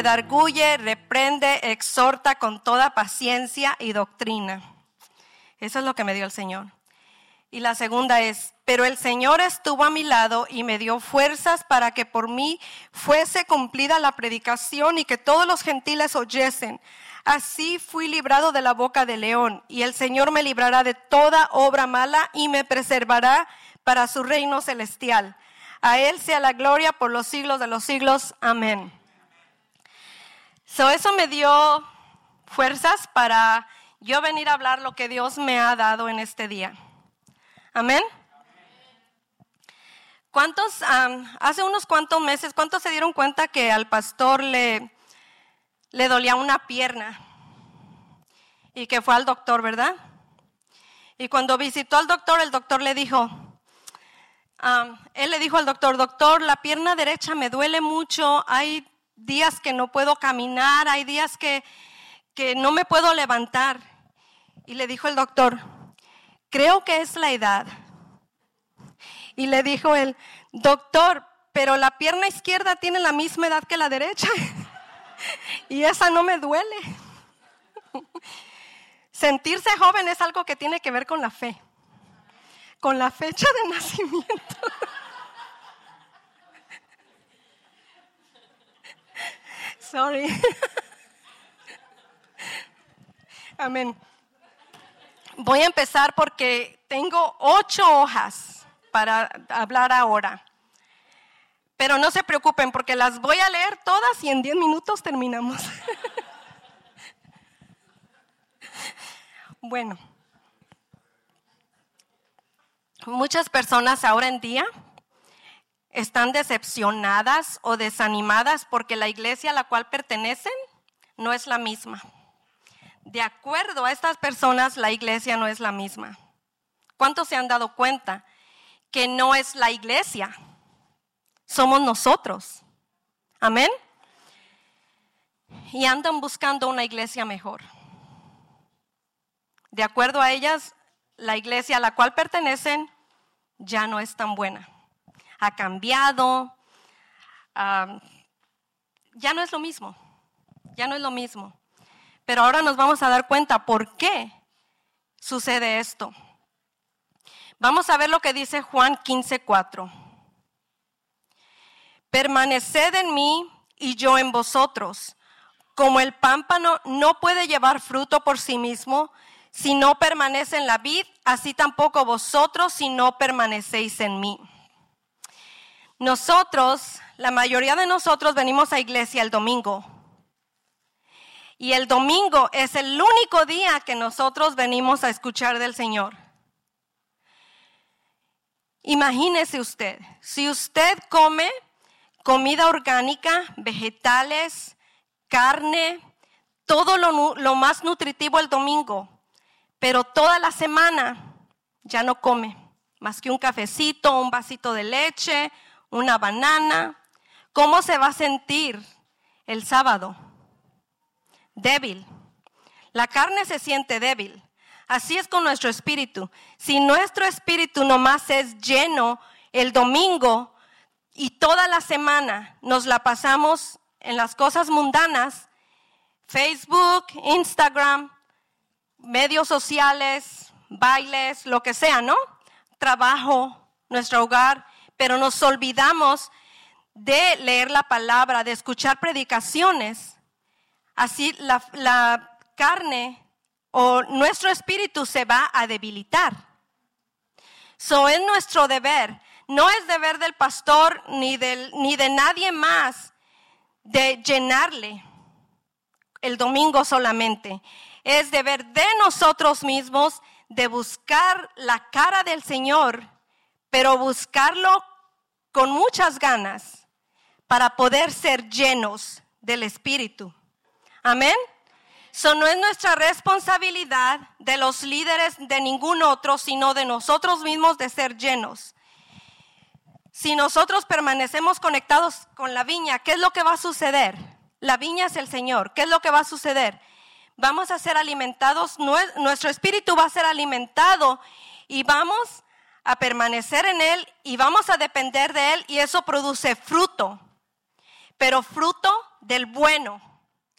Redarguye, reprende, exhorta con toda paciencia y doctrina. Eso es lo que me dio el Señor. Y la segunda es, pero el Señor estuvo a mi lado y me dio fuerzas para que por mí fuese cumplida la predicación y que todos los gentiles oyesen. Así fui librado de la boca del león y el Señor me librará de toda obra mala y me preservará para su reino celestial. A Él sea la gloria por los siglos de los siglos. Amén. So, eso me dio fuerzas para yo venir a hablar lo que Dios me ha dado en este día. Amén. ¿Cuántos, hace unos cuantos meses, cuántos se dieron cuenta que al pastor le, le dolía una pierna y que fue al doctor, verdad? Y cuando visitó al doctor, el doctor le dijo, él le dijo al doctor, doctor, la pierna derecha me duele mucho, hay días que no puedo caminar, hay días que, que no me puedo levantar. Y le dijo el doctor, creo que es la edad. Y le dijo el doctor, pero la pierna izquierda tiene la misma edad que la derecha. y esa no me duele. Sentirse joven es algo que tiene que ver con la fe, con la fecha de nacimiento. Sorry. Amén. Voy a empezar porque tengo ocho hojas para hablar ahora. Pero no se preocupen porque las voy a leer todas y en diez minutos terminamos. bueno, muchas personas ahora en día están decepcionadas o desanimadas porque la iglesia a la cual pertenecen no es la misma. De acuerdo a estas personas, la iglesia no es la misma. ¿Cuántos se han dado cuenta que no es la iglesia? Somos nosotros. Amén. Y andan buscando una iglesia mejor. De acuerdo a ellas, la iglesia a la cual pertenecen ya no es tan buena. Ha cambiado. ya no es lo mismo. Ya no es lo mismo. Pero ahora nos vamos a dar cuenta por qué sucede esto. Vamos a ver lo que dice Juan 15:4. Permaneced en mí y yo en vosotros. Como el pámpano no puede llevar fruto por sí mismo si no permanece en la vid, así tampoco vosotros si no permanecéis en mí. Nosotros, la mayoría de nosotros venimos a iglesia el domingo y el domingo es el único día que nosotros venimos a escuchar del Señor. Imagínese usted, si usted come comida orgánica, vegetales, carne, todo lo, lo, más nutritivo el domingo, pero toda la semana ya no come más que un cafecito, un vasito de leche, una banana. ¿Cómo se va a sentir el sábado? débil. La carne se siente débil. Así es con nuestro espíritu. Si nuestro espíritu nomás es lleno el domingo y toda la semana nos la pasamos en las cosas mundanas, Facebook, Instagram, medios sociales, bailes, lo que sea, ¿no? Trabajo, nuestro hogar, pero nos olvidamos de leer la palabra, de escuchar predicaciones así la, carne o nuestro espíritu se va a debilitar. So es nuestro deber, no es deber del pastor ni, ni de nadie más de llenarle el domingo solamente. Es deber de nosotros mismos de buscar la cara del Señor, pero buscarlo con muchas ganas para poder ser llenos del Espíritu. Amén. Eso no es nuestra responsabilidad de los líderes de ningún otro, sino de nosotros mismos de ser llenos. Si nosotros permanecemos conectados con la viña, ¿qué es lo que va a suceder? La viña es el Señor. ¿Qué es lo que va a suceder? Vamos a ser alimentados, nuestro espíritu va a ser alimentado y vamos a permanecer en Él y vamos a depender de Él y eso produce fruto. pero fruto del bueno.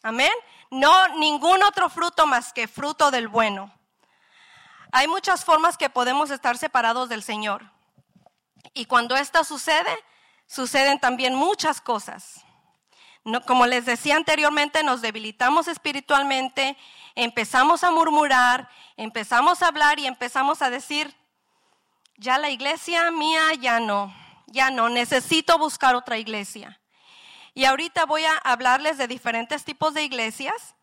Amén. No ningún otro fruto más que fruto del bueno. Hay muchas formas que podemos estar separados del Señor. Y cuando esto sucede, suceden también muchas cosas. como les decía anteriormente, nos debilitamos espiritualmente, empezamos a murmurar, empezamos a hablar y empezamos a decir, ya la iglesia mía ya no, ya no, necesito buscar otra iglesia. Y ahorita voy a hablarles de diferentes tipos de iglesias,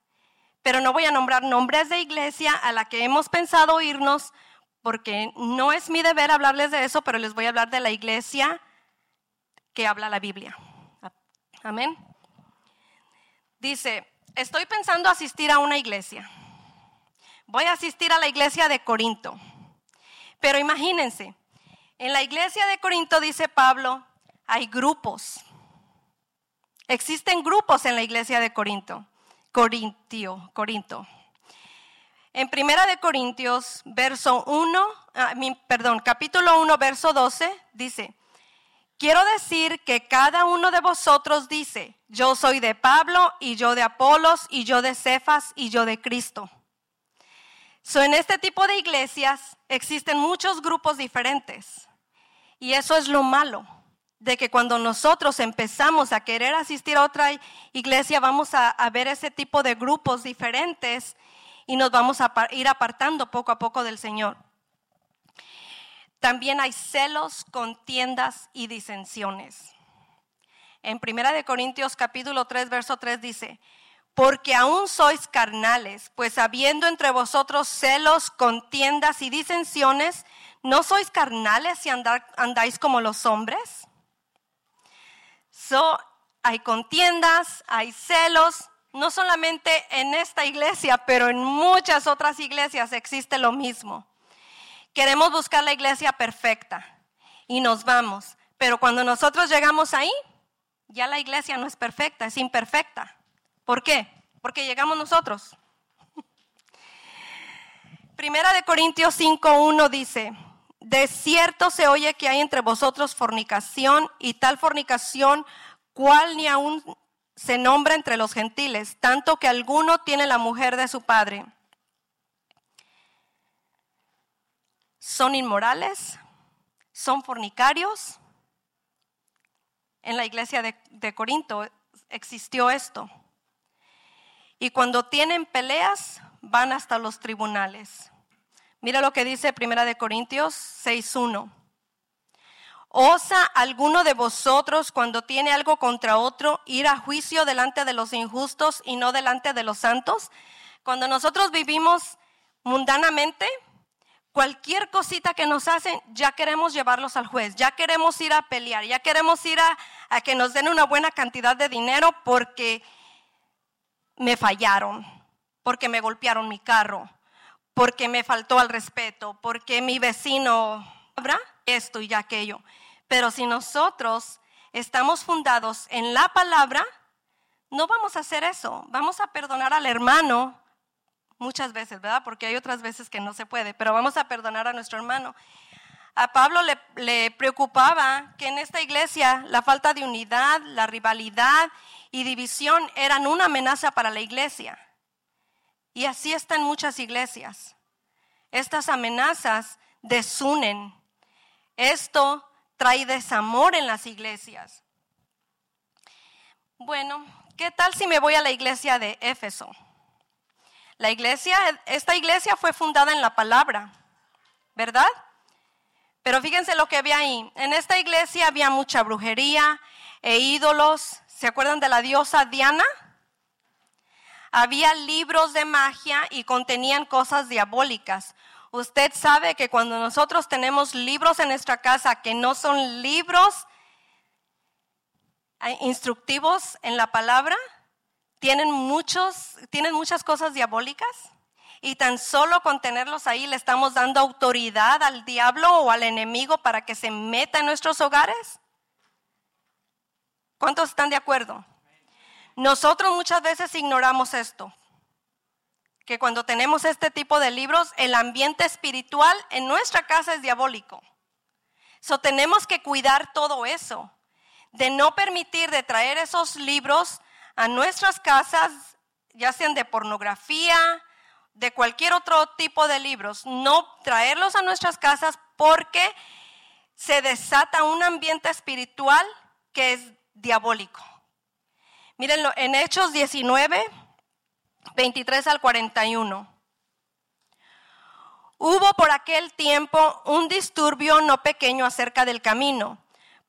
pero no voy a nombrar nombres de iglesia a la que hemos pensado irnos, porque no es mi deber hablarles de eso, pero les voy a hablar de la iglesia que habla la Biblia. Amén. Dice, estoy pensando asistir a una iglesia. Voy a asistir a la iglesia de Corinto. Pero imagínense, en la iglesia de Corinto, dice Pablo, hay grupos. Existen grupos en la iglesia de Corinto. Corintio, Corinto. En Primera de Corintios, verso 1, ah, perdón, capítulo 1, verso 12, dice, quiero decir que cada uno de vosotros dice, yo soy de Pablo y yo de Apolos y yo de Cefas y yo de Cristo. So, en este tipo de iglesias existen muchos grupos diferentes. Y eso es lo malo, de que cuando nosotros empezamos a querer asistir a otra iglesia, vamos a, ver ese tipo de grupos diferentes y nos vamos a ir apartando poco a poco del Señor. También hay celos, contiendas y disensiones. En Primera de Corintios capítulo 3 verso 3 dice, porque aún sois carnales, pues habiendo entre vosotros celos, contiendas y disensiones, ¿no sois carnales si andáis como los hombres? So, hay contiendas, hay celos, no solamente en esta iglesia, pero en muchas otras iglesias existe lo mismo. Queremos buscar la iglesia perfecta y nos vamos, pero cuando nosotros llegamos ahí, ya la iglesia no es perfecta, es imperfecta. ¿Por qué? Porque llegamos nosotros. Primera de Corintios 5.1 dice, de cierto se oye que hay entre vosotros fornicación y tal fornicación cual ni aún se nombra entre los gentiles, tanto que alguno tiene la mujer de su padre. Son inmorales, son fornicarios. En la iglesia de, de Corinto existió esto. Y cuando tienen peleas, van hasta los tribunales. Mira lo que dice Primera de Corintios 6:1. ¿Osa alguno de vosotros cuando tiene algo contra otro ir a juicio delante de los injustos y no delante de los santos? Cuando nosotros vivimos mundanamente, cualquier cosita que nos hacen, ya queremos llevarlos al juez, ya queremos ir a pelear, ya queremos ir a, a que nos den una buena cantidad de dinero porque me fallaron, porque me golpearon mi carro, porque me faltó al respeto, porque mi vecino, ¿habrá esto y aquello. Pero si nosotros estamos fundados en la palabra, no vamos a hacer eso. Vamos a perdonar al hermano muchas veces, ¿verdad? Porque hay otras veces que no se puede, pero vamos a perdonar a nuestro hermano. A Pablo le, preocupaba que en esta iglesia la falta de unidad, la rivalidad y división eran una amenaza para la iglesia. Y así está en muchas iglesias. Estas amenazas desunen. Esto trae desamor en las iglesias. Bueno, ¿qué tal si me voy a la iglesia de Éfeso? La iglesia, esta iglesia fue fundada en la palabra, ¿verdad? Pero fíjense lo que había ahí. En esta iglesia había mucha brujería e ídolos, ¿Se acuerdan de la diosa Diana? Había libros de magia y contenían cosas diabólicas. Usted sabe que cuando nosotros tenemos libros en nuestra casa que no son libros eh, instructivos en la palabra, tienen, muchos, tienen muchas cosas diabólicas y tan solo con tenerlos ahí le estamos dando autoridad al diablo o al enemigo para que se meta en nuestros hogares. ¿Cuántos están de acuerdo? Nosotros muchas veces ignoramos esto, que cuando tenemos este tipo de libros, el ambiente espiritual en nuestra casa es diabólico. So tenemos que cuidar todo eso. de no permitir de traer esos libros a nuestras casas, ya sean de pornografía, de cualquier otro tipo de libros, no traerlos a nuestras casas porque se desata un ambiente espiritual que es diabólico. Mírenlo, en Hechos 19, 23 al 41. Hubo por aquel tiempo un disturbio no pequeño acerca del camino,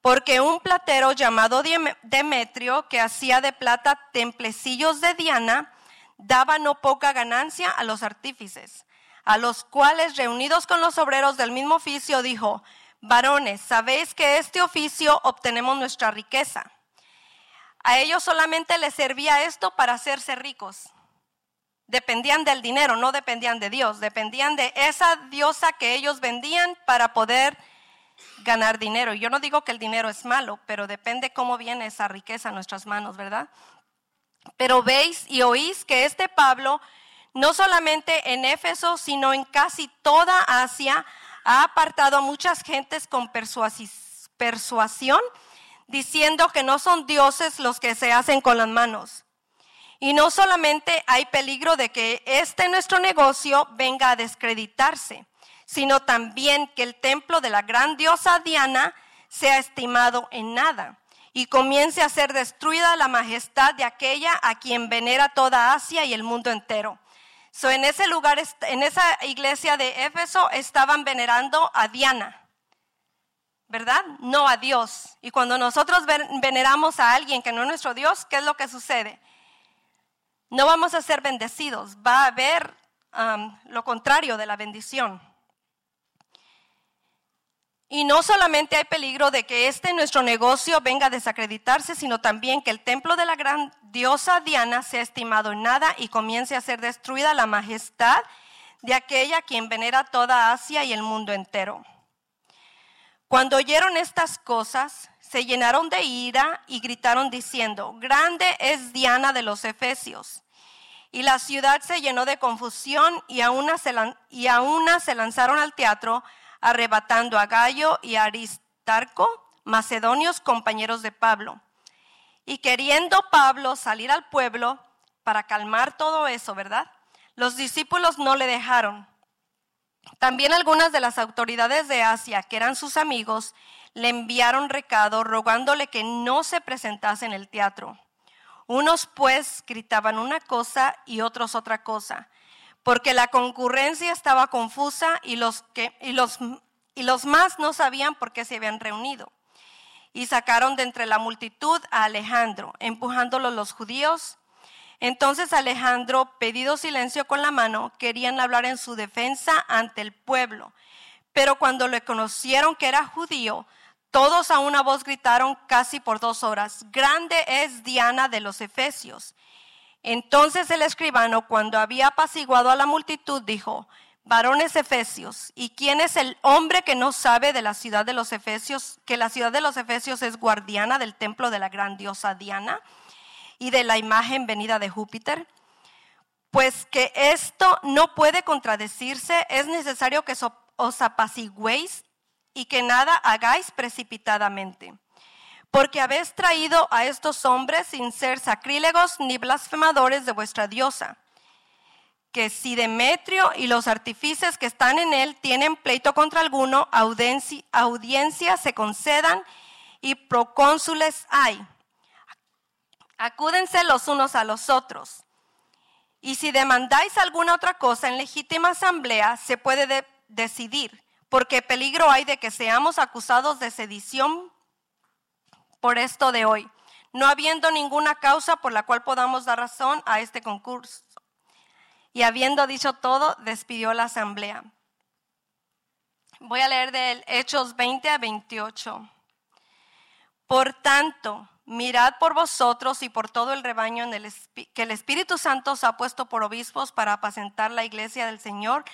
porque un platero llamado Demetrio, que hacía de plata templecillos de Diana, daba no poca ganancia a los artífices, a los cuales, reunidos con los obreros del mismo oficio, dijo, varones, sabéis que este oficio obtenemos nuestra riqueza. A ellos solamente les servía esto para hacerse ricos dependían del dinero, no dependían de Dios, dependían de esa diosa que ellos vendían para poder ganar dinero. Yo no digo que el dinero es malo, pero depende cómo viene esa riqueza a nuestras manos, ¿verdad? Pero veis y oís que este Pablo, no solamente en Éfeso, sino en casi toda Asia, ha apartado a muchas gentes con persuasión, diciendo que no son dioses los que se hacen con las manos. Y no solamente hay peligro de que este nuestro negocio venga a descreditarse, sino también que el templo de la gran diosa Diana sea estimado en nada y comience a ser destruida la majestad de aquella a quien venera toda Asia y el mundo entero. So, en ese lugar, en esa iglesia de Éfeso, estaban venerando a Diana, ¿verdad? No a Dios. Y cuando nosotros veneramos a alguien que no es nuestro Dios, ¿qué es lo que sucede? no vamos a ser bendecidos, va a haber um, lo contrario de la bendición. Y no solamente hay peligro de que este nuestro negocio venga a desacreditarse, sino también que el templo de la gran diosa Diana sea estimado en nada y comience a ser destruida la majestad de aquella quien venera toda Asia y el mundo entero. Cuando oyeron estas cosas, se llenaron de ira y gritaron diciendo, grande es Diana de los Efesios. Y la ciudad se llenó de confusión y a una y se lanzaron al teatro, arrebatando a Gallo y a Aristarco, macedonios compañeros de Pablo. Y queriendo Pablo salir al pueblo para calmar todo eso, ¿verdad? Los discípulos no le dejaron. También algunas de las autoridades de Asia, que eran sus amigos, le enviaron recado rogándole que no se presentase en el teatro. Unos pues gritaban una cosa y otros otra cosa, porque la concurrencia estaba confusa y los, que, y los, y los más no sabían por qué se habían reunido. Y sacaron de entre la multitud a Alejandro, empujándolo los judíos. Entonces Alejandro, pedido silencio con la mano, querían hablar en su defensa ante el pueblo. Pero cuando le conocieron que era judío, todos a una voz gritaron casi por dos horas, grande es Diana de los Efesios. Entonces el escribano, cuando había apaciguado a la multitud, dijo, varones Efesios, ¿y quién es el hombre que no sabe de la ciudad de los Efesios, que la ciudad de los Efesios es guardiana del templo de la gran diosa Diana y de la imagen venida de Júpiter? Pues que esto no puede contradecirse, es necesario que os apaciguéis y que nada hagáis precipitadamente. Porque habéis traído a estos hombres sin ser sacrílegos ni blasfemadores de vuestra diosa. Que si Demetrio y los artífices que están en él tienen pleito contra alguno, audiencia, se concedan y procónsules hay. Acúdense los unos a los otros. Y si demandáis alguna otra cosa en legítima asamblea, se puede decidir porque peligro hay de que seamos acusados de sedición por esto de hoy, no habiendo ninguna causa por la cual podamos dar razón a este concurso. Y habiendo dicho todo, despidió la asamblea. Voy a leer del Hechos 20 a 28. Por tanto, mirad por vosotros y por todo el rebaño en el, que el Espíritu Santo os ha puesto por obispos para apacentar la iglesia del Señor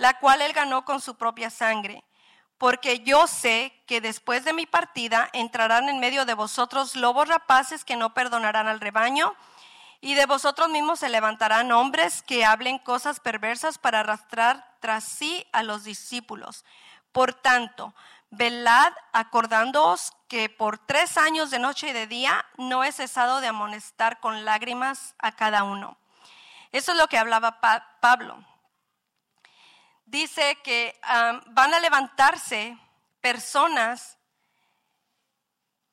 la cual él ganó con su propia sangre. Porque yo sé que después de mi partida entrarán en medio de vosotros lobos rapaces que no perdonarán al rebaño, y de vosotros mismos se levantarán hombres que hablen cosas perversas para arrastrar tras sí a los discípulos. Por tanto, velad acordándoos que por tres años de noche y de día no he cesado de amonestar con lágrimas a cada uno. Eso es lo que hablaba Pablo. Dice que van a levantarse personas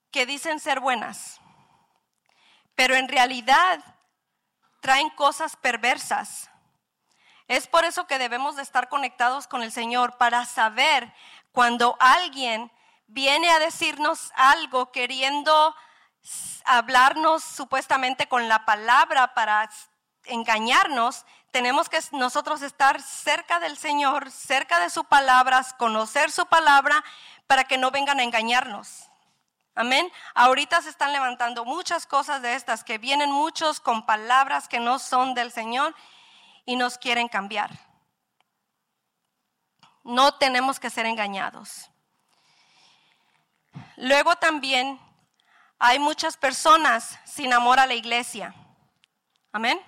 que dicen ser buenas, pero en realidad traen cosas perversas. Es por eso que debemos de estar conectados con el Señor para saber cuando alguien viene a decirnos algo queriendo hablarnos supuestamente con la palabra para engañarnos, tenemos que nosotros estar cerca del Señor, cerca de su palabra, conocer su palabra para que no vengan a engañarnos. Amén. Ahorita se están levantando muchas cosas de estas, que vienen muchos con palabras que no son del Señor y nos quieren cambiar. No tenemos que ser engañados. Luego también hay muchas personas sin amor a la iglesia. Amén.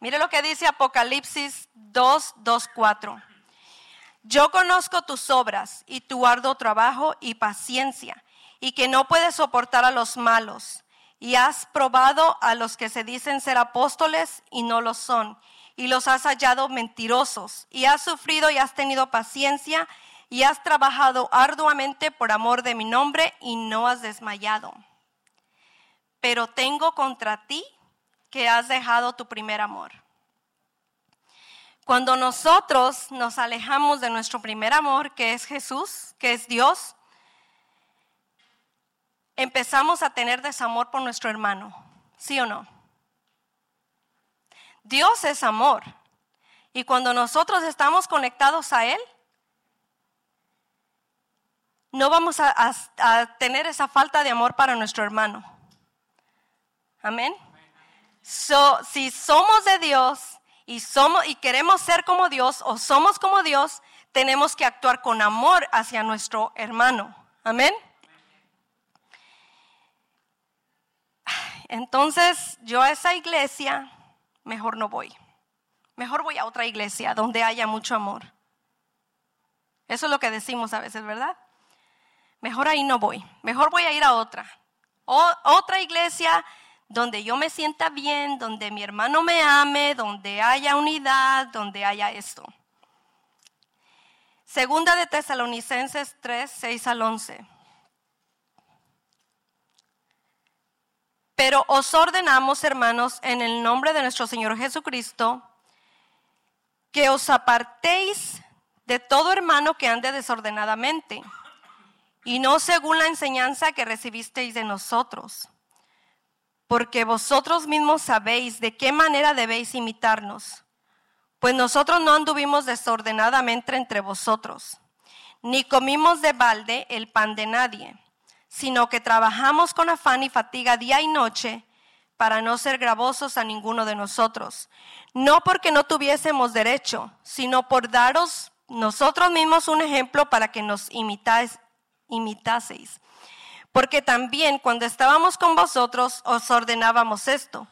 Mire lo que dice Apocalipsis 2, 2, 4. Yo conozco tus obras y tu arduo trabajo y paciencia y que no puedes soportar a los malos. Y has probado a los que se dicen ser apóstoles y no lo son. Y los has hallado mentirosos. Y has sufrido y has tenido paciencia y has trabajado arduamente por amor de mi nombre y no has desmayado. Pero tengo contra ti que has dejado tu primer amor. Cuando nosotros nos alejamos de nuestro primer amor, que es Jesús, que es Dios, empezamos a tener desamor por nuestro hermano, ¿sí o no? Dios es amor. Y cuando nosotros estamos conectados a Él, no vamos a, tener esa falta de amor para nuestro hermano. Amén. Si somos de Dios y, somos, y queremos ser como Dios o somos como Dios, tenemos que actuar con amor hacia nuestro hermano. Amén. Entonces yo a esa iglesia mejor no voy. Mejor voy a otra iglesia donde haya mucho amor. Eso es lo que decimos a veces, ¿verdad? Mejor ahí no voy. Mejor voy a ir a otra. otra iglesia donde yo me sienta bien, donde mi hermano me ame, donde haya unidad, donde haya esto. Segunda de Tesalonicenses 3, 6 al 11. Pero os ordenamos, hermanos, en el nombre de nuestro Señor Jesucristo, que os apartéis de todo hermano que ande desordenadamente, y no según la enseñanza que recibisteis de nosotros, porque vosotros mismos sabéis de qué manera debéis imitarnos, pues nosotros no anduvimos desordenadamente entre vosotros, ni comimos de balde el pan de nadie sino que trabajamos con afán y fatiga día y noche para no ser gravosos a ninguno de nosotros. No porque no tuviésemos derecho, sino por daros nosotros mismos un ejemplo para que nos imitáis, imitaseis. Porque también cuando estábamos con vosotros os ordenábamos esto.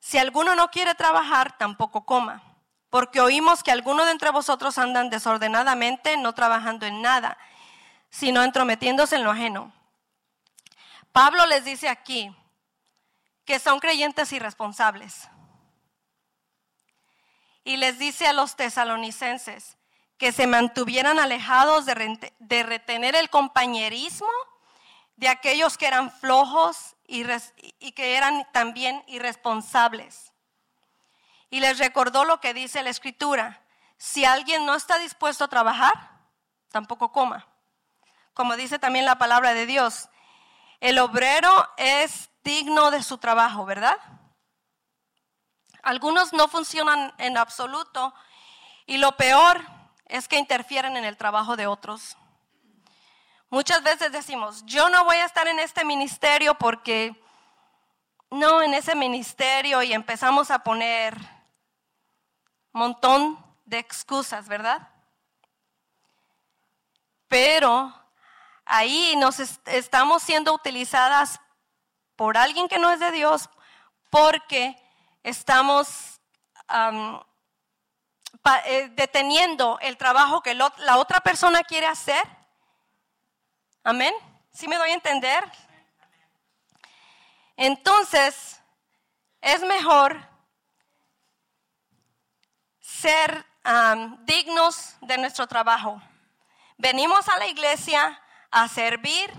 Si alguno no quiere trabajar, tampoco coma. Porque oímos que algunos de entre vosotros andan desordenadamente, no trabajando en nada, sino entrometiéndose en lo ajeno. Pablo les dice aquí que son creyentes irresponsables. Y les dice a los tesalonicenses que se mantuvieran alejados de, retener el compañerismo de aquellos que eran flojos y, que eran también irresponsables. Y les recordó lo que dice la escritura. Si alguien no está dispuesto a trabajar, tampoco coma. Como dice también la palabra de Dios, el obrero es digno de su trabajo, ¿verdad? Algunos no funcionan en absoluto y lo peor es que interfieren en el trabajo de otros. Muchas veces decimos, yo no voy a estar en este ministerio porque no en ese ministerio y empezamos a poner montón de excusas, ¿verdad? Pero ahí nos estamos siendo utilizadas por alguien que no es de Dios porque estamos eh, deteniendo el trabajo que la otra persona quiere hacer Amén. ¿Sí me doy a entender? Entonces, es mejor ser dignos de nuestro trabajo. Venimos a la iglesia a servir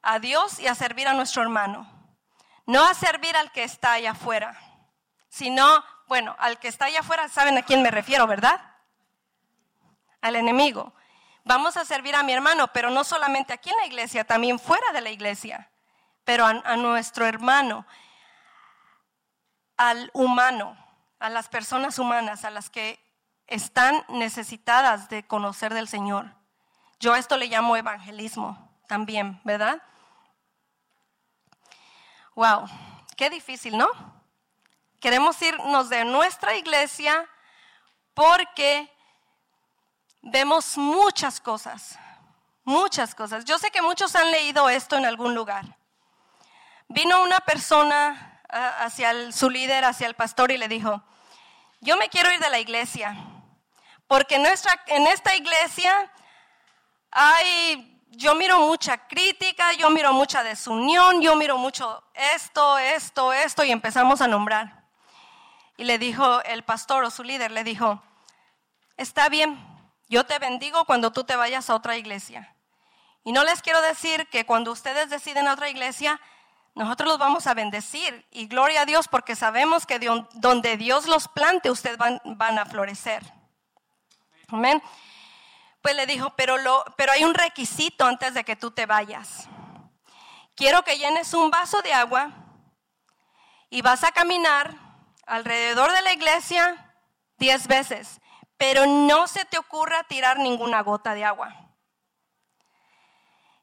a Dios y a servir a nuestro hermano. No a servir al que está allá afuera, sino, bueno, al que está allá afuera, saben a quién me refiero, ¿verdad? Al enemigo. Vamos a servir a mi hermano, pero no solamente aquí en la iglesia, también fuera de la iglesia, pero a, nuestro hermano, al humano, a las personas humanas, a las que están necesitadas de conocer del Señor. Yo a esto le llamo evangelismo también, ¿verdad? Wow, qué difícil, ¿no? Queremos irnos de nuestra iglesia porque vemos muchas cosas, muchas cosas. Yo sé que muchos han leído esto en algún lugar. Vino una persona ah, hacia su líder, hacia el pastor y le dijo, yo me quiero ir de la iglesia, porque nuestra, en esta iglesia hay, yo miro mucha crítica, yo miro mucha desunión, yo miro mucho esto, esto, esto, y empezamos a nombrar. Y le dijo el pastor o su líder, le dijo, está bien, yo te bendigo cuando tú te vayas a otra iglesia. Y no les quiero decir que cuando ustedes deciden a otra iglesia, nosotros los vamos a bendecir. Y gloria a Dios porque sabemos que donde Dios los plante, ustedes van, a florecer. Amén. Pues le dijo, pero, lo, pero hay un requisito antes de que tú te vayas. Quiero que llenes un vaso de agua y vas a caminar alrededor de la iglesia diez veces, pero no se te ocurra tirar ninguna gota de agua.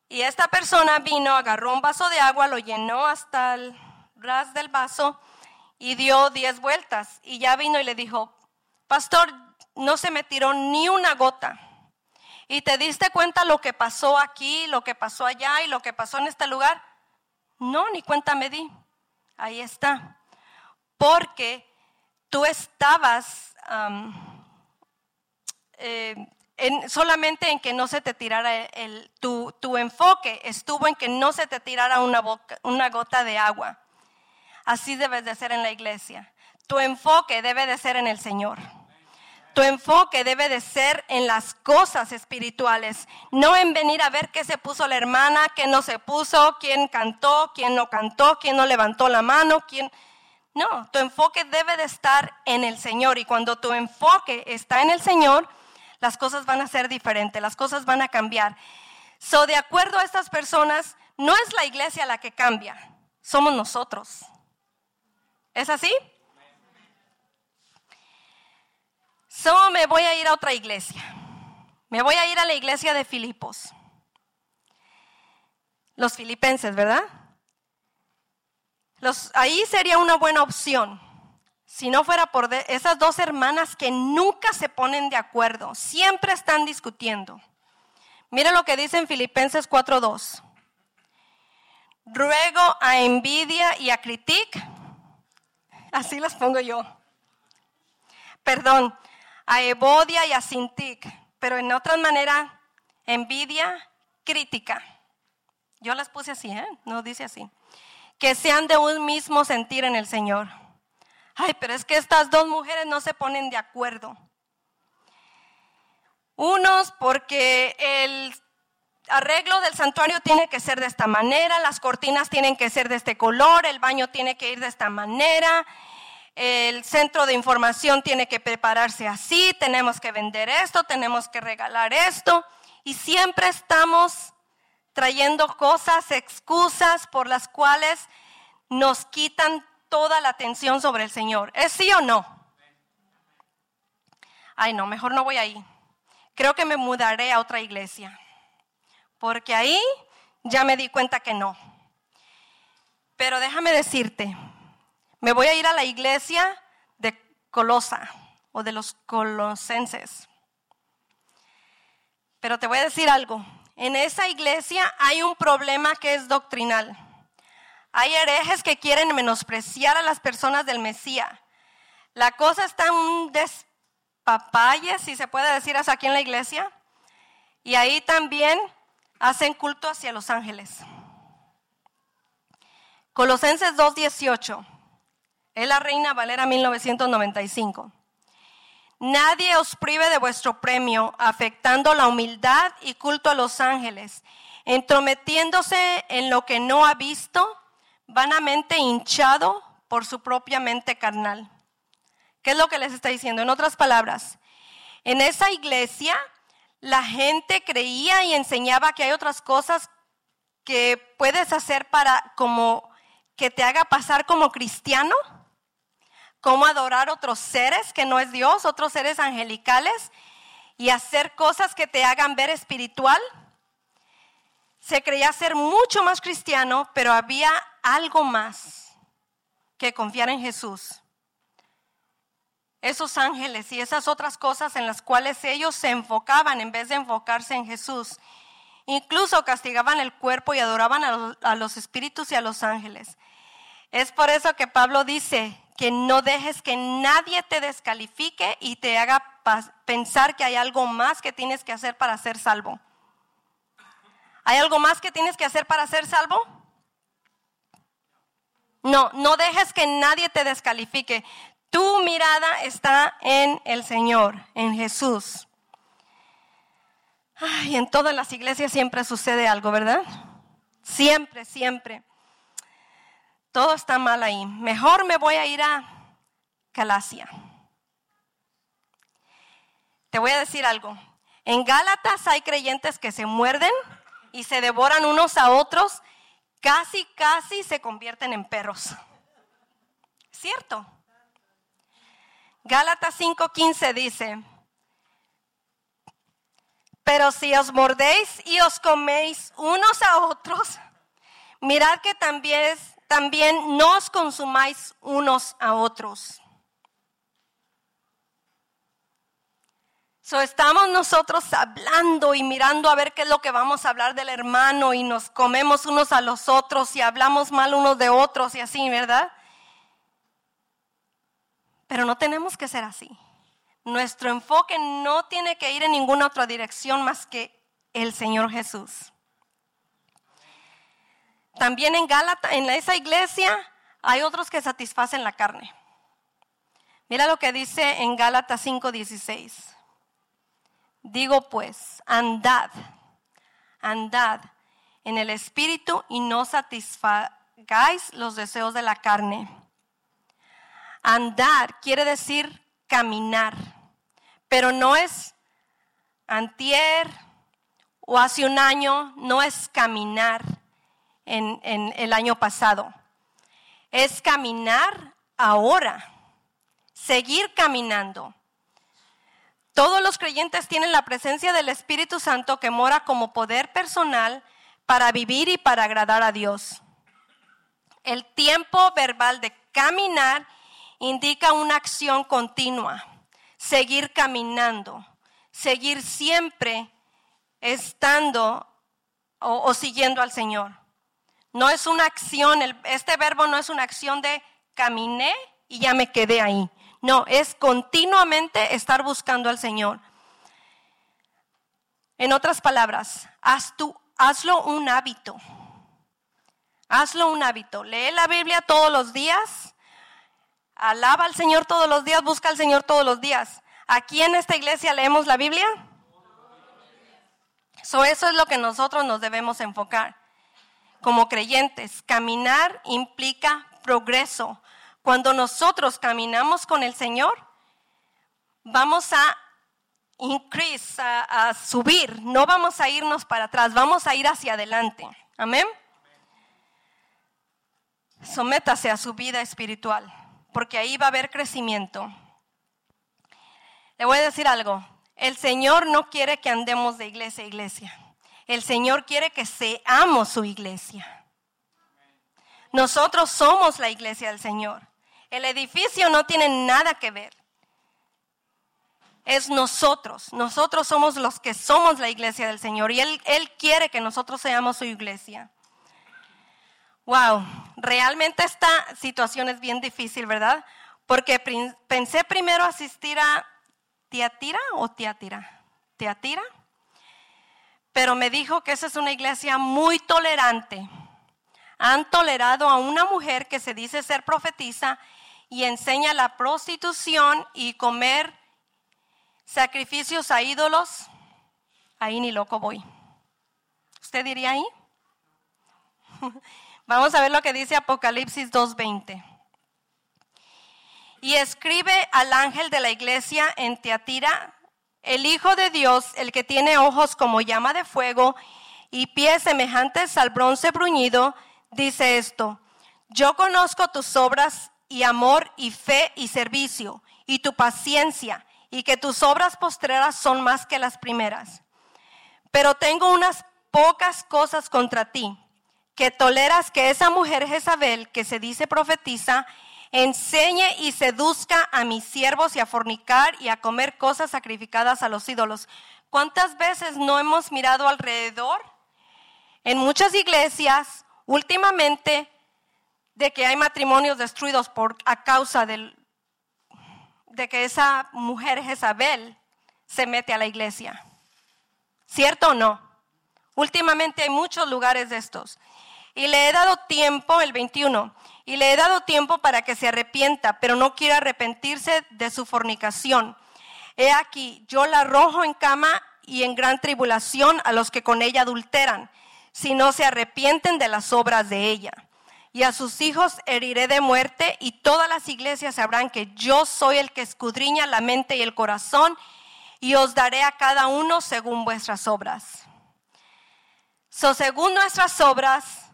Y esta persona vino, agarró un vaso de agua, lo llenó hasta el ras del vaso y dio diez vueltas. Y ya vino y le dijo, pastor, no se me tiró ni una gota. ¿Y te diste cuenta lo que pasó aquí, lo que pasó allá y lo que pasó en este lugar? No, ni cuenta me di. Ahí está. Porque tú estabas eh, solamente en que no se te tirara el, tu, tu, enfoque, estuvo en que no se te tirara una, una gota de agua. Así debes de ser en la iglesia. Tu enfoque debe de ser en el Señor. Tu enfoque debe de ser en las cosas espirituales, no en venir a ver qué se puso la hermana, qué no se puso, quién cantó, quién no cantó, quién no levantó la mano, quién... No, tu enfoque debe de estar en el Señor y cuando tu enfoque está en el Señor, las cosas van a ser diferentes, las cosas van a cambiar. So, de acuerdo a estas personas, no es la iglesia la que cambia, somos nosotros. ¿Es así? So me voy a ir a otra iglesia. Me voy a ir a la iglesia de Filipos. Los filipenses, ¿verdad? Los, ahí sería una buena opción. Si no fuera por esas dos hermanas que nunca se ponen de acuerdo, siempre están discutiendo. Mira lo que dice en Filipenses 4:2. Ruego a envidia y a critic. Así las pongo yo. Perdón, a Evodia y a Sintic, pero en otra manera, envidia, crítica. Yo las puse así, ¿eh? No dice así. Que sean de un mismo sentir en el Señor. Ay, pero es que estas dos mujeres no se ponen de acuerdo. Unos porque el arreglo del santuario tiene que ser de esta manera, las cortinas tienen que ser de este color, el baño tiene que ir de esta manera, el centro de información tiene que prepararse así, tenemos que vender esto, tenemos que regalar esto, y siempre estamos trayendo cosas, excusas por las cuales nos quitan toda la atención sobre el Señor. ¿Es sí o no? Ay, no, mejor no voy ahí. Creo que me mudaré a otra iglesia, porque ahí ya me di cuenta que no. Pero déjame decirte, me voy a ir a la iglesia de Colosa o de los colosenses. Pero te voy a decir algo. En esa iglesia hay un problema que es doctrinal. Hay herejes que quieren menospreciar a las personas del Mesías. La cosa está en un despapalle, si se puede decir así aquí en la iglesia. Y ahí también hacen culto hacia los ángeles. Colosenses 2.18. Es la Reina Valera 1995. Nadie os prive de vuestro premio, afectando la humildad y culto a los ángeles, entrometiéndose en lo que no ha visto, vanamente hinchado por su propia mente carnal. ¿Qué es lo que les está diciendo? En otras palabras, en esa iglesia la gente creía y enseñaba que hay otras cosas que puedes hacer para como que te haga pasar como cristiano, como adorar otros seres que no es Dios, otros seres angelicales y hacer cosas que te hagan ver espiritual. Se creía ser mucho más cristiano, pero había algo más que confiar en Jesús esos ángeles y esas otras cosas en las cuales ellos se enfocaban en vez de enfocarse en Jesús. Incluso castigaban el cuerpo y adoraban a los, espíritus y a los ángeles. Es por eso que Pablo dice que no dejes que nadie te descalifique y te haga pensar que hay algo más que tienes que hacer para ser salvo. ¿Hay algo más que tienes que hacer para ser salvo? No, no dejes que nadie te descalifique. Tu mirada está en el Señor, en Jesús. Y en todas las iglesias siempre sucede algo, ¿verdad? Siempre, siempre. Todo está mal ahí. Mejor me voy a ir a Galacia. Te voy a decir algo. En Gálatas hay creyentes que se muerden y se devoran unos a otros, casi, casi se convierten en perros. ¿Cierto? Gálatas 5:15 dice, pero si os mordéis y os coméis unos a otros, mirad que también, también no os consumáis unos a otros. Estamos nosotros hablando y mirando a ver qué es lo que vamos a hablar del hermano y nos comemos unos a los otros y hablamos mal unos de otros y así, ¿verdad? Pero no tenemos que ser así. Nuestro enfoque no tiene que ir en ninguna otra dirección más que el Señor Jesús. También en Gálata, en esa iglesia, hay otros que satisfacen la carne. Mira lo que dice en Gálatas 5:16. Digo pues, andad, andad en el espíritu y no satisfagáis los deseos de la carne Andar quiere decir caminar, pero no es antier o hace un año, no es caminar en, en el año pasado. Es caminar ahora, seguir caminando. Todos los creyentes tienen la presencia del Espíritu Santo que mora como poder personal para vivir y para agradar a Dios. El tiempo verbal de caminar indica una acción continua, seguir caminando, seguir siempre estando o, siguiendo al Señor. No es una acción, este verbo no es una acción de caminé y ya me quedé ahí. No, es continuamente estar buscando al Señor. En otras palabras, haz tú, hazlo un hábito. Hazlo un hábito. Lee la Biblia todos los días. Alaba al Señor todos los días, busca al Señor todos los días. Aquí en esta iglesia leemos la Biblia. eso es lo que nosotros nos debemos enfocar. Como creyentes, caminar implica progreso. Cuando nosotros caminamos con el Señor, vamos a increase, a, a subir, no vamos a irnos para atrás, vamos a ir hacia adelante. Amén. Sométase a su vida espiritual porque ahí va a haber crecimiento. Le voy a decir algo, el Señor no quiere que andemos de iglesia a iglesia, el Señor quiere que seamos su iglesia. Nosotros somos la iglesia del Señor. El edificio no tiene nada que ver. Es nosotros. Nosotros somos los que somos la iglesia del Señor. Y Él, Él quiere que nosotros seamos su iglesia. Wow, realmente esta situación es bien difícil, ¿verdad? Porque pensé primero asistir a Tiatira o Tiatira, Tiatira, pero me dijo que esa es una iglesia muy tolerante. Han tolerado a una mujer que se dice ser profetisa y enseña la prostitución y comer sacrificios a ídolos. Ahí ni loco voy. ¿Usted diría ahí? Vamos a ver lo que dice Apocalipsis 2.20. Y escribe al ángel de la iglesia en Teatira, el Hijo de Dios, el que tiene ojos como llama de fuego y pies semejantes al bronce bruñido, dice esto, yo conozco tus obras y amor y fe y servicio y tu paciencia y que tus obras postreras son más que las primeras. Pero tengo unas pocas cosas contra ti, que toleras que esa mujer Jezabel, que se dice profetiza, enseñe y seduzca a mis siervos y a fornicar y a comer cosas sacrificadas a los ídolos. ¿Cuántas veces no hemos mirado alrededor? En muchas iglesias, últimamente, de que hay matrimonios destruidos por, a causa de que esa mujer Jezabel se mete a la iglesia. ¿Cierto o no? Últimamente hay muchos lugares de estos. Y le he dado tiempo, el 21, y le he dado tiempo para que se arrepienta, pero no quiere arrepentirse de su fornicación. He aquí, yo la arrojo en cama y en gran tribulación a los que con ella adulteran, si no se arrepienten de las obras de ella. Y a sus hijos heriré de muerte, y todas las iglesias sabrán que yo soy el que escudriña la mente y el corazón, y os daré a cada uno según vuestras obras. So, según nuestras obras,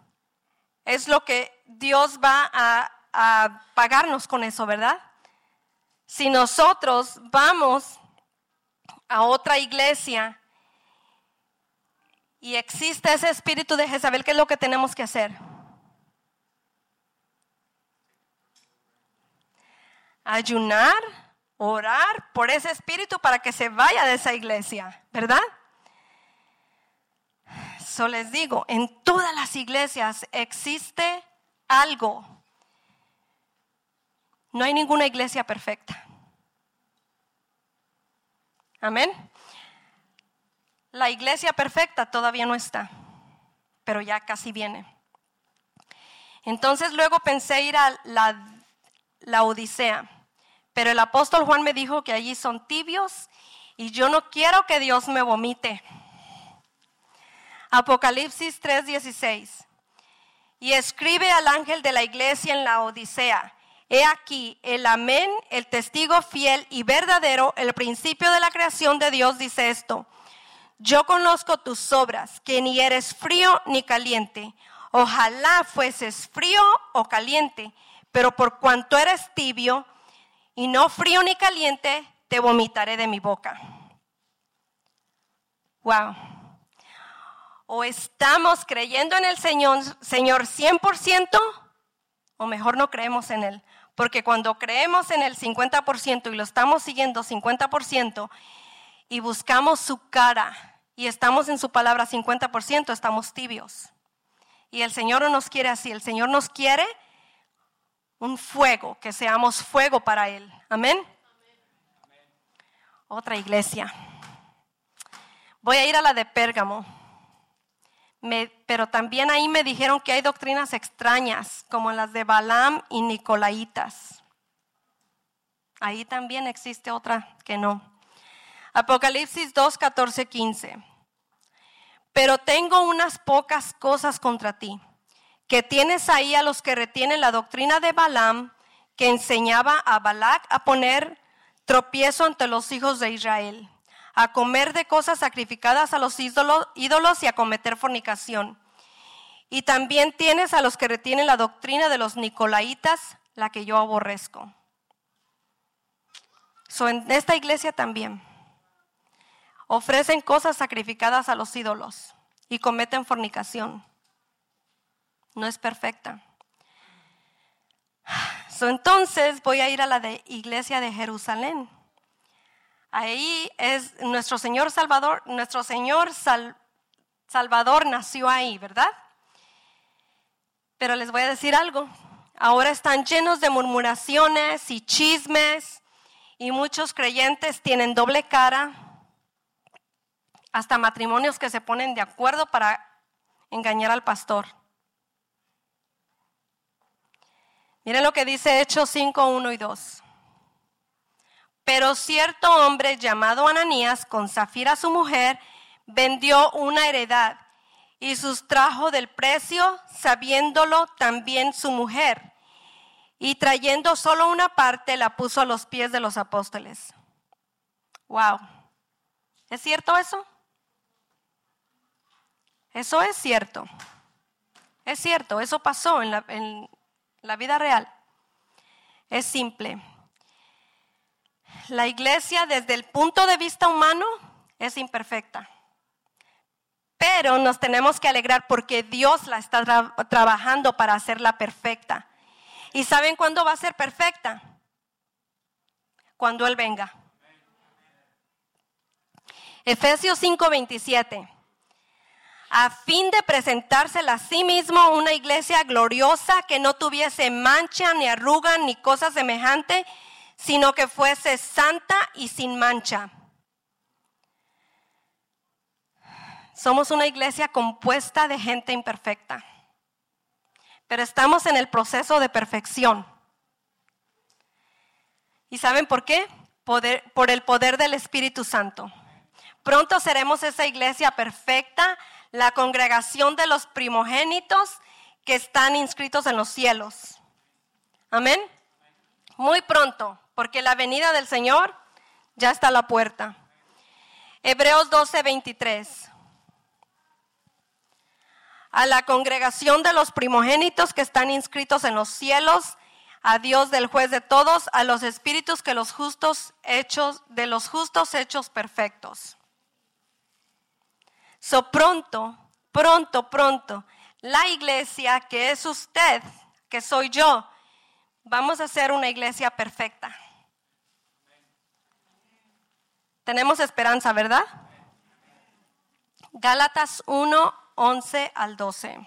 es lo que Dios va a, pagarnos con eso, ¿verdad? Si nosotros vamos a otra iglesia y existe ese espíritu de Jezabel, ¿qué es lo que tenemos que hacer? Ayunar, orar por ese espíritu para que se vaya de esa iglesia, ¿verdad? Eso les digo, en todas las iglesias existe algo. No hay ninguna iglesia perfecta. Amén. La iglesia perfecta todavía no está, pero ya casi viene. Entonces luego pensé ir a la, la Odisea, pero el apóstol Juan me dijo que allí son tibios y yo no quiero que Dios me vomite. Apocalipsis 3:16. Y escribe al ángel de la iglesia en la Odisea. He aquí el amén, el testigo fiel y verdadero, el principio de la creación de Dios dice esto. Yo conozco tus obras, que ni eres frío ni caliente. Ojalá fueses frío o caliente, pero por cuanto eres tibio y no frío ni caliente, te vomitaré de mi boca. Wow o estamos creyendo en el Señor, Señor 100% o mejor no creemos en Él. Porque cuando creemos en el 50% y lo estamos siguiendo 50% y buscamos su cara y estamos en su palabra 50%, estamos tibios. Y el Señor no nos quiere así, el Señor nos quiere un fuego, que seamos fuego para Él. Amén. Otra iglesia. Voy a ir a la de Pérgamo pero también ahí me dijeron que hay doctrinas extrañas, como las de Balaam y Nicolaitas. Ahí también existe otra que no. Apocalipsis 2, 14, 15. Pero tengo unas pocas cosas contra ti, que tienes ahí a los que retienen la doctrina de Balaam, que enseñaba a Balac a poner tropiezo ante los hijos de Israel a comer de cosas sacrificadas a los ídolos, y a cometer fornicación. Y también tienes a los que retienen la doctrina de los nicolaitas, la que yo aborrezco. So, en esta iglesia también ofrecen cosas sacrificadas a los ídolos y cometen fornicación. No es perfecta. Entonces voy a ir a la iglesia de Jerusalén. Ahí es nuestro Señor Salvador, nuestro Señor Salvador nació ahí, ¿verdad? Pero les voy a decir algo. Ahora están llenos de murmuraciones y chismes y muchos creyentes tienen doble cara. hasta matrimonios que se ponen de acuerdo para engañar al pastor. Miren lo que dice Hechos 5, 1 y 2. Pero cierto hombre llamado Ananías, con Zafira su mujer, vendió una heredad y sustrajo del precio, sabiéndolo también su mujer. Y trayendo solo una parte, la puso a los pies de los apóstoles. Wow. ¿Es cierto eso? Eso es cierto. Es cierto, eso pasó en la, en la vida real. Es simple. La iglesia desde el punto de vista humano es imperfecta. Pero nos tenemos que alegrar porque Dios la está trabajando para hacerla perfecta. ¿Y saben cuándo va a ser perfecta? Cuando Él venga. Efesios 5:27. A fin de presentársela a sí mismo una iglesia gloriosa que no tuviese mancha, ni arruga, ni cosa semejante, sino que fuese santa y sin mancha. Somos una iglesia compuesta de gente imperfecta, pero estamos en el proceso de perfección. ¿Y saben por qué? por el poder del Espíritu Santo. Pronto seremos esa iglesia perfecta, la congregación de los primogénitos que están inscritos en los cielos. Amén. Muy pronto, porque la venida del Señor ya está a la puerta. Hebreos 12, 23 a la congregación de los primogénitos que están inscritos en los cielos, a Dios del juez de todos, a los espíritus que los justos hechos, de los justos hechos perfectos. So pronto, pronto, pronto, la iglesia que es usted, que soy yo, vamos a ser una iglesia perfecta. Tenemos esperanza, ¿verdad? Gálatas 1, 11 al 12.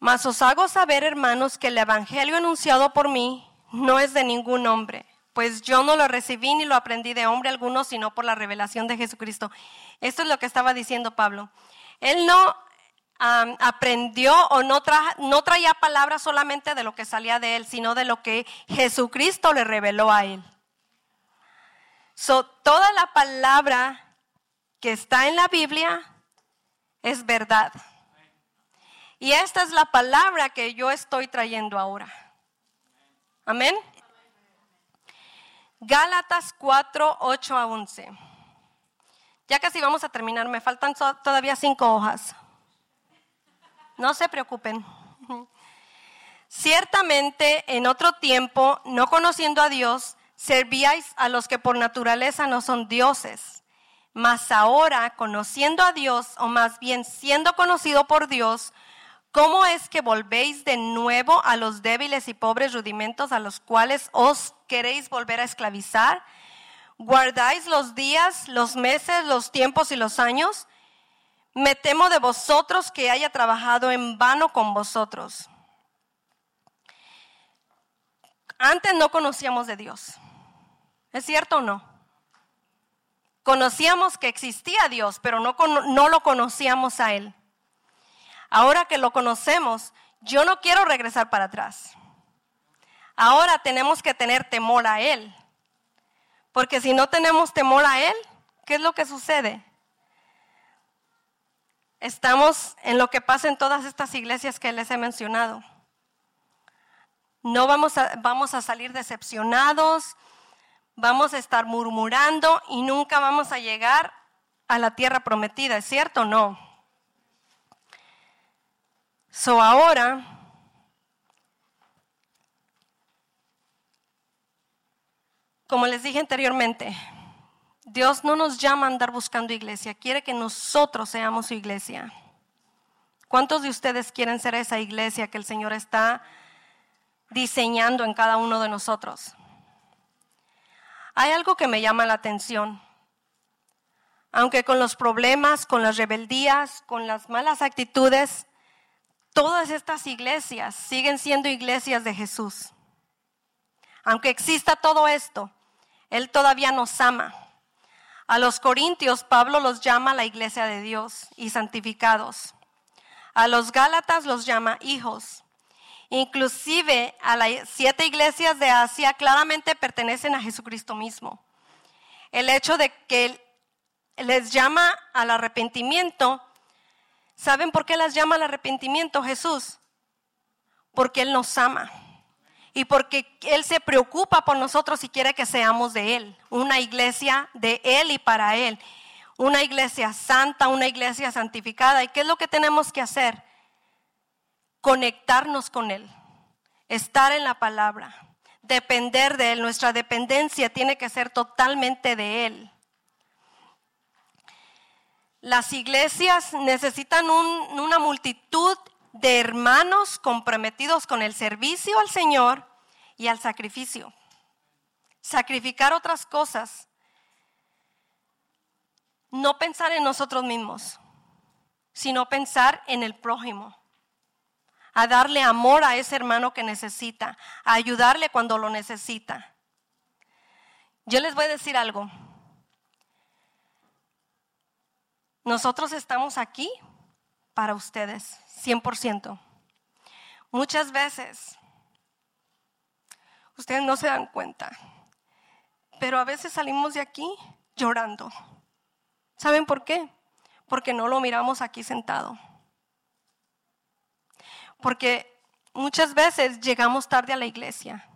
Mas os hago saber, hermanos, que el Evangelio anunciado por mí no es de ningún hombre, pues yo no lo recibí ni lo aprendí de hombre alguno, sino por la revelación de Jesucristo. Esto es lo que estaba diciendo Pablo. Él no aprendió o no, no traía palabras solamente de lo que salía de él, sino de lo que Jesucristo le reveló a él. So, toda la palabra que está en la Biblia es verdad. Y esta es la palabra que yo estoy trayendo ahora. Amén. Gálatas 4, 8 a 11. Ya casi vamos a terminar, me faltan todavía cinco hojas. No se preocupen. Ciertamente en otro tiempo, no conociendo a Dios, servíais a los que por naturaleza no son dioses mas ahora, conociendo a Dios, o más bien siendo conocido por Dios, ¿cómo es que volvéis de nuevo a los débiles y pobres rudimentos a los cuales os queréis volver a esclavizar? ¿Guardáis los días, los meses, los tiempos y los años? Me temo de vosotros que haya trabajado en vano con vosotros. Antes no conocíamos de Dios. ¿Es cierto o no? Conocíamos que existía Dios, pero no, no lo conocíamos a Él. Ahora que lo conocemos, yo no quiero regresar para atrás. Ahora tenemos que tener temor a Él. Porque si no tenemos temor a Él, ¿qué es lo que sucede? Estamos en lo que pasa en todas estas iglesias que les he mencionado. No vamos a, vamos a salir decepcionados, vamos a estar murmurando y nunca vamos a llegar a la tierra prometida, ¿es cierto o no? So ahora, como les dije anteriormente, Dios no nos llama a andar buscando iglesia, quiere que nosotros seamos su iglesia. ¿Cuántos de ustedes quieren ser esa iglesia que el Señor está diseñando en cada uno de nosotros? Hay algo que me llama la atención. Aunque con los problemas, con las rebeldías, con las malas actitudes, todas estas iglesias siguen siendo iglesias de Jesús. Aunque exista todo esto, Él todavía nos ama. A los corintios Pablo los llama la iglesia de Dios y santificados. A los gálatas los llama hijos. Inclusive a las siete iglesias de Asia claramente pertenecen a Jesucristo mismo. El hecho de que les llama al arrepentimiento, ¿saben por qué las llama al arrepentimiento Jesús? Porque Él nos ama y porque Él se preocupa por nosotros y quiere que seamos de Él, una iglesia de Él y para Él, una iglesia santa, una iglesia santificada. ¿Y qué es lo que tenemos que hacer? Conectarnos con Él, estar en la palabra, depender de Él. Nuestra dependencia tiene que ser totalmente de Él. Las iglesias necesitan una multitud de hermanos comprometidos con el servicio al Señor y al sacrificio. Sacrificar otras cosas. No pensar en nosotros mismos, sino pensar en el prójimo. A darle amor a ese hermano que necesita, a ayudarle cuando lo necesita. Yo les voy a decir algo. Nosotros estamos aquí para ustedes, 100%. Muchas veces Ustedes no se dan cuenta. Pero a veces salimos de aquí llorando. ¿Saben por qué? Porque no lo miramos aquí sentado. Porque muchas veces llegamos tarde a la iglesia.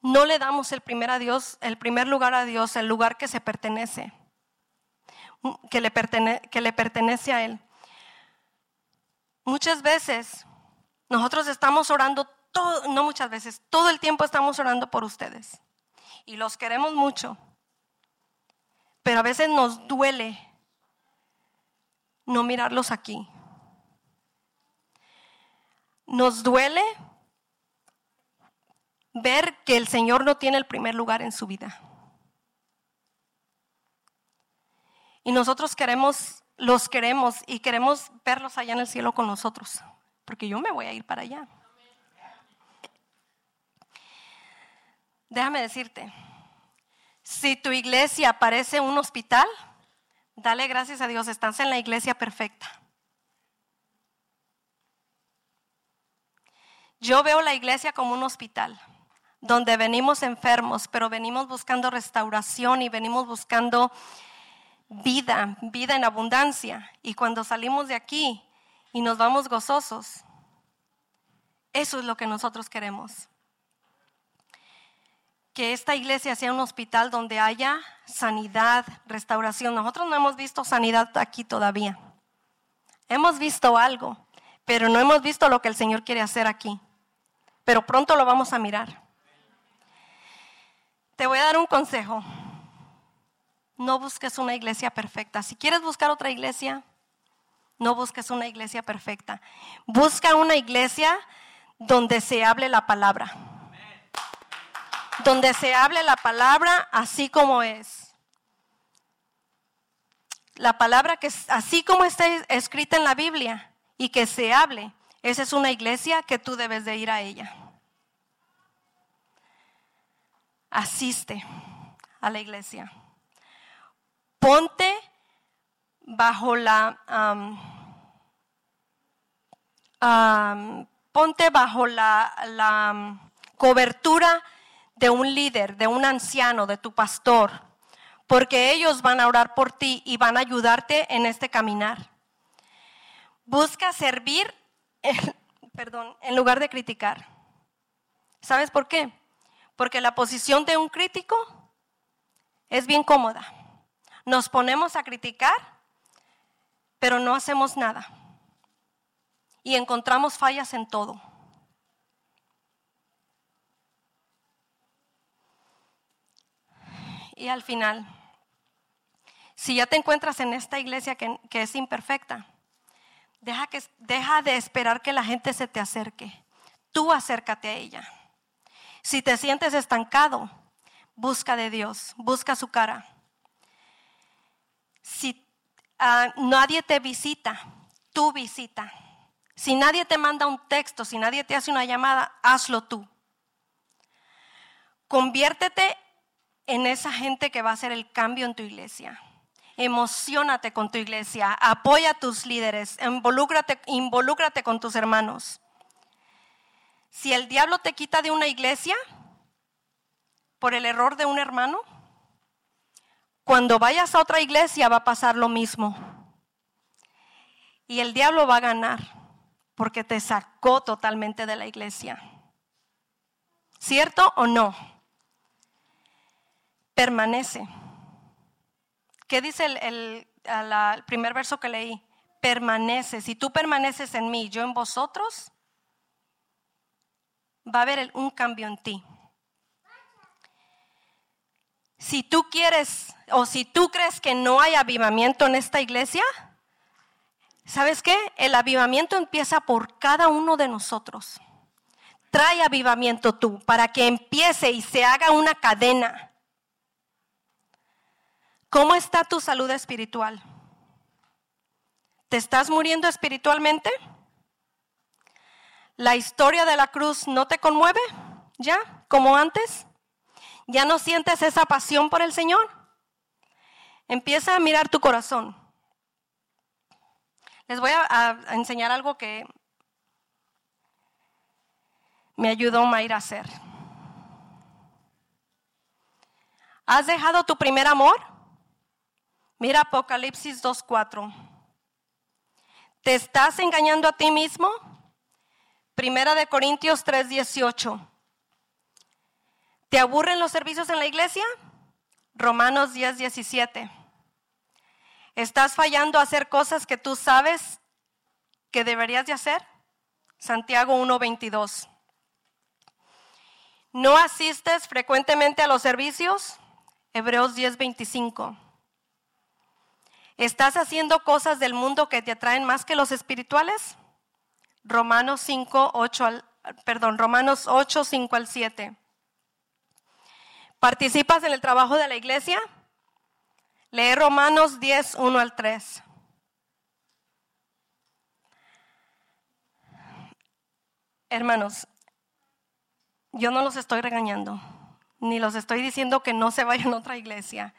No le damos el primer a el primer lugar a Dios, el lugar que se pertenece, que le, que le pertenece a Él. Muchas veces nosotros estamos orando no muchas veces, todo el tiempo estamos orando por ustedes. Y los queremos mucho. Pero a veces nos duele no mirarlos aquí. Nos duele ver que el Señor no tiene el primer lugar en su vida. Y nosotros queremos, los queremos y queremos verlos allá en el cielo con nosotros, porque yo me voy a ir para allá. Déjame decirte, si tu iglesia parece un hospital, dale gracias a Dios, estás en la iglesia perfecta. Yo veo la iglesia como un hospital, donde venimos enfermos, pero venimos buscando restauración y venimos buscando vida, vida en abundancia. Y cuando salimos de aquí y nos vamos gozosos, eso es lo que nosotros queremos que esta iglesia sea un hospital donde haya sanidad, restauración. Nosotros no hemos visto sanidad aquí todavía. Hemos visto algo, pero no hemos visto lo que el Señor quiere hacer aquí. Pero pronto lo vamos a mirar. Te voy a dar un consejo. No busques una iglesia perfecta. Si quieres buscar otra iglesia, no busques una iglesia perfecta. Busca una iglesia donde se hable la palabra donde se hable la palabra así como es. La palabra que así como está escrita en la Biblia y que se hable, esa es una iglesia que tú debes de ir a ella. Asiste a la iglesia. Ponte bajo la ponte bajo la, la cobertura de un líder, de un anciano, de tu pastor, porque ellos van a orar por ti y van a ayudarte en este caminar. Busca servir, perdón, en lugar de criticar. ¿Sabes por qué? Porque la posición de un crítico es bien cómoda. Nos ponemos a criticar, pero no hacemos nada. Y encontramos fallas en todo. Y al final, si ya te encuentras en esta iglesia que, es imperfecta, deja, que, deja de esperar que la gente se te acerque. Tú acércate a ella. Si te sientes estancado, busca de Dios, busca su cara. Si ah, nadie te visita, tú visita. Si nadie te manda un texto, si nadie te hace una llamada, hazlo tú. Conviértete en esa gente que va a hacer el cambio en tu iglesia. Emocionate con tu iglesia, apoya a tus líderes, involúcrate, involúcrate con tus hermanos. Si el diablo te quita de una iglesia por el error de un hermano, cuando vayas a otra iglesia va a pasar lo mismo. Y el diablo va a ganar porque te sacó totalmente de la iglesia. ¿Cierto o no? Permanece. ¿Qué dice el, primer verso que leí? Permanece. Si tú permaneces en mí, yo en vosotros, va a haber un cambio en ti. Si tú quieres o si tú crees que no hay avivamiento en esta iglesia, ¿sabes qué? El avivamiento empieza por cada uno de nosotros. Trae avivamiento tú para que empiece y se haga una cadena. ¿Cómo está tu salud espiritual? ¿Te estás muriendo espiritualmente? ¿La historia de la cruz no te conmueve ya como antes? ¿Ya no sientes esa pasión por el Señor? Empieza a mirar tu corazón. Les voy a, enseñar algo que me ayudó Mayra a hacer. ¿Has dejado tu primer amor? Mira Apocalipsis 2.4. ¿Te estás engañando a ti mismo? Primera de Corintios 3.18. ¿Te aburren los servicios en la iglesia? Romanos 10, 17. ¿Estás fallando a hacer cosas que tú sabes que deberías de hacer? Santiago 1, 22. ¿No asistes frecuentemente a los servicios? Hebreos 10, 25. ¿Estás haciendo cosas del mundo que te atraen más que los espirituales? Romanos 5, 8 al, perdón, Romanos 8, 5 al 7. ¿Participas en el trabajo de la iglesia? Lee Romanos 10, 1 al 3. Hermanos, yo no los estoy regañando, ni los estoy diciendo que no se vayan a otra iglesia.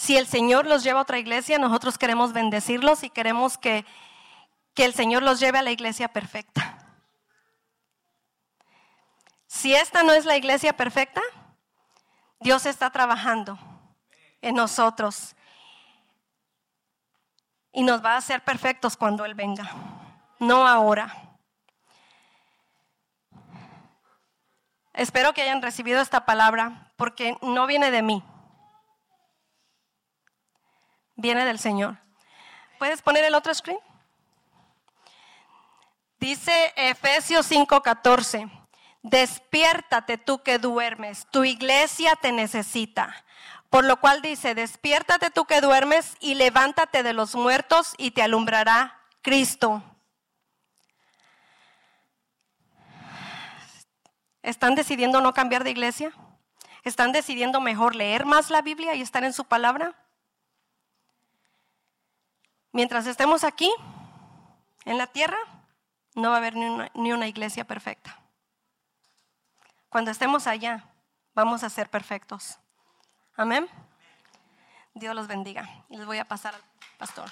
Si el Señor los lleva a otra iglesia, nosotros queremos bendecirlos y queremos que, que el Señor los lleve a la iglesia perfecta. Si esta no es la iglesia perfecta, Dios está trabajando en nosotros y nos va a hacer perfectos cuando Él venga, no ahora. Espero que hayan recibido esta palabra porque no viene de mí, viene del Señor. ¿Puedes poner el otro screen? Dice Efesios 5:14. Despiértate tú que duermes, tu iglesia te necesita. Por lo cual dice, despiértate tú que duermes y levántate de los muertos y te alumbrará Cristo. ¿Están decidiendo no cambiar de iglesia? ¿Están decidiendo mejor leer más la Biblia y estar en su palabra? Mientras estemos aquí, en la tierra, no va a haber ni una, iglesia perfecta. Cuando estemos allá, vamos a ser perfectos. Amén. Dios los bendiga. Y les voy a pasar al pastor.